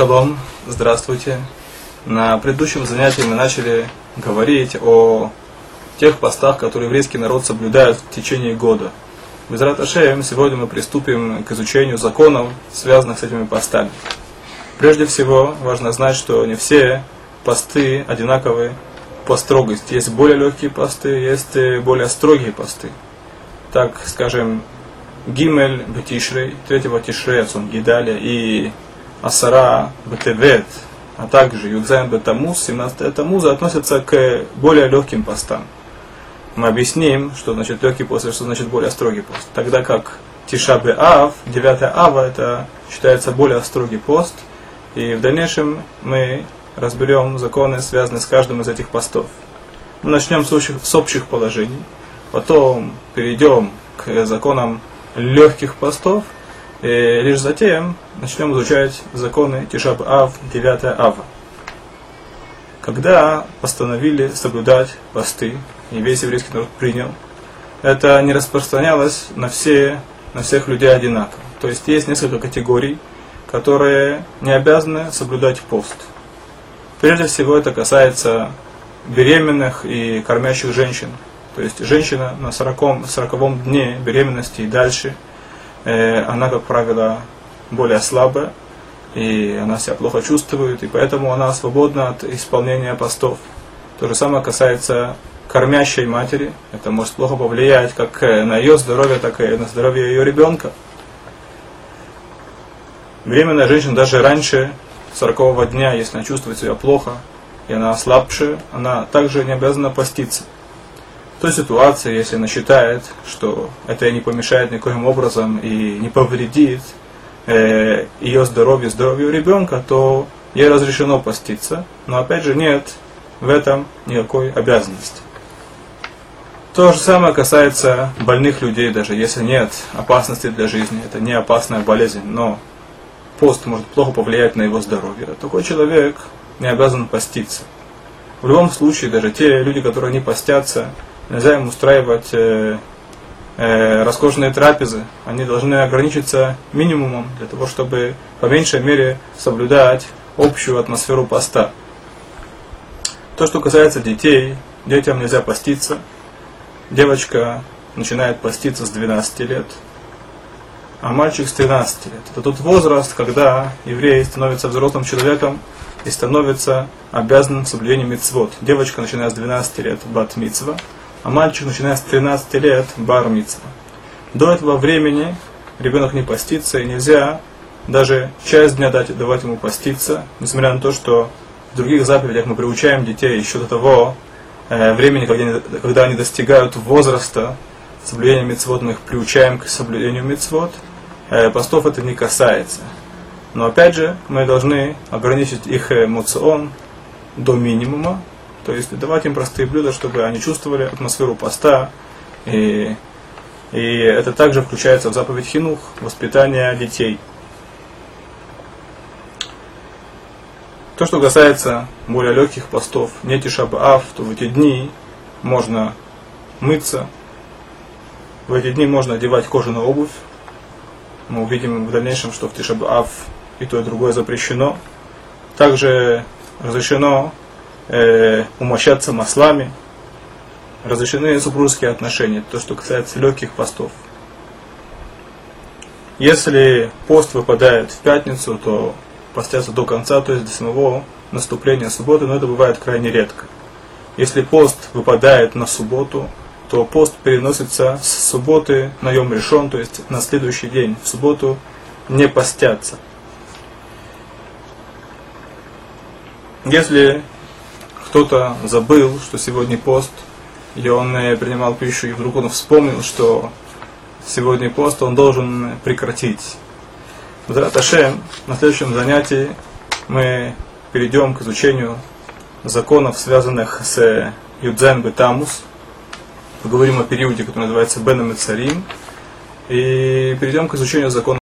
Шалом, здравствуйте. На предыдущем занятии мы начали говорить о тех постах, которые еврейский народ соблюдает в течение года. Без Раташеем сегодня мы приступим к изучению законов, связанных с этими постами. Прежде всего, важно знать, что не все посты одинаковые по строгости. Есть более легкие посты, есть более строгие посты. Так, скажем, Гимель Бетишрей, третьего Тишрея, Гидаля и Асара Бетевет, а также Юдзайн Бетамуз, 17 Тамуза, относятся к более легким постам. Мы объясним, что значит легкий пост, и что значит более строгий пост. Тогда как Тиша Ав, 9 Ава, это считается более строгий пост. И в дальнейшем мы разберем законы, связанные с каждым из этих постов. Мы начнем с общих, с общих положений, потом перейдем к законам легких постов, и лишь затем начнем изучать законы Тишаб Ав, 9 Ава. Когда постановили соблюдать посты, и весь еврейский народ принял, это не распространялось на, все, на всех людей одинаково. То есть есть несколько категорий, которые не обязаны соблюдать пост. Прежде всего это касается беременных и кормящих женщин. То есть женщина на 40, 40 дне беременности и дальше, э, она, как правило, более слабая, и она себя плохо чувствует, и поэтому она свободна от исполнения постов. То же самое касается кормящей матери. Это может плохо повлиять как на ее здоровье, так и на здоровье ее ребенка. Беременная женщина даже раньше 40 дня, если она чувствует себя плохо, и она слабше, она также не обязана поститься. В той ситуации, если она считает, что это не помешает никоим образом и не повредит э, ее здоровью, здоровью ребенка, то ей разрешено поститься. Но опять же нет в этом никакой обязанности. То же самое касается больных людей, даже если нет опасности для жизни, это не опасная болезнь, но пост может плохо повлиять на его здоровье. Такой человек не обязан поститься. В любом случае, даже те люди, которые не постятся, нельзя им устраивать э, э, роскошные трапезы. Они должны ограничиться минимумом для того, чтобы по меньшей мере соблюдать общую атмосферу поста. То, что касается детей, детям нельзя поститься. Девочка начинает поститься с 12 лет, а мальчик с 13 лет. Это тот возраст, когда еврей становится взрослым человеком и становится обязанным соблюдением мицвод. Девочка начиная с 12 лет бат мицва, а мальчик начиная с 13 лет бар мицва. До этого времени ребенок не постится и нельзя даже часть дня дать, давать ему поститься, несмотря на то, что в других заповедях мы приучаем детей еще до того э, времени, когда они, когда они достигают возраста соблюдения мецвод, мы их приучаем к соблюдению мецвод – Э, постов это не касается. Но опять же, мы должны ограничить их эмоцион до минимума, то есть давать им простые блюда, чтобы они чувствовали атмосферу поста. И, и это также включается в заповедь Хинух, воспитание детей. То, что касается более легких постов, не тишабаав, то в эти дни можно мыться, в эти дни можно одевать кожаную обувь, мы увидим в дальнейшем, что в Тишаб и то, и другое запрещено. Также разрешено э, умощаться маслами. Разрешены супружеские отношения, то, что касается легких постов. Если пост выпадает в пятницу, то постятся до конца, то есть до самого наступления субботы, но это бывает крайне редко. Если пост выпадает на субботу, то пост переносится с субботы на Йом решен, то есть на следующий день. В субботу не постятся. Если кто-то забыл, что сегодня пост, и он принимал пищу, и вдруг он вспомнил, что сегодня пост, он должен прекратить. Ашем, на следующем занятии мы перейдем к изучению законов, связанных с Юдзен Бетамус, поговорим о периоде, который называется Беном и Царим, и перейдем к изучению закона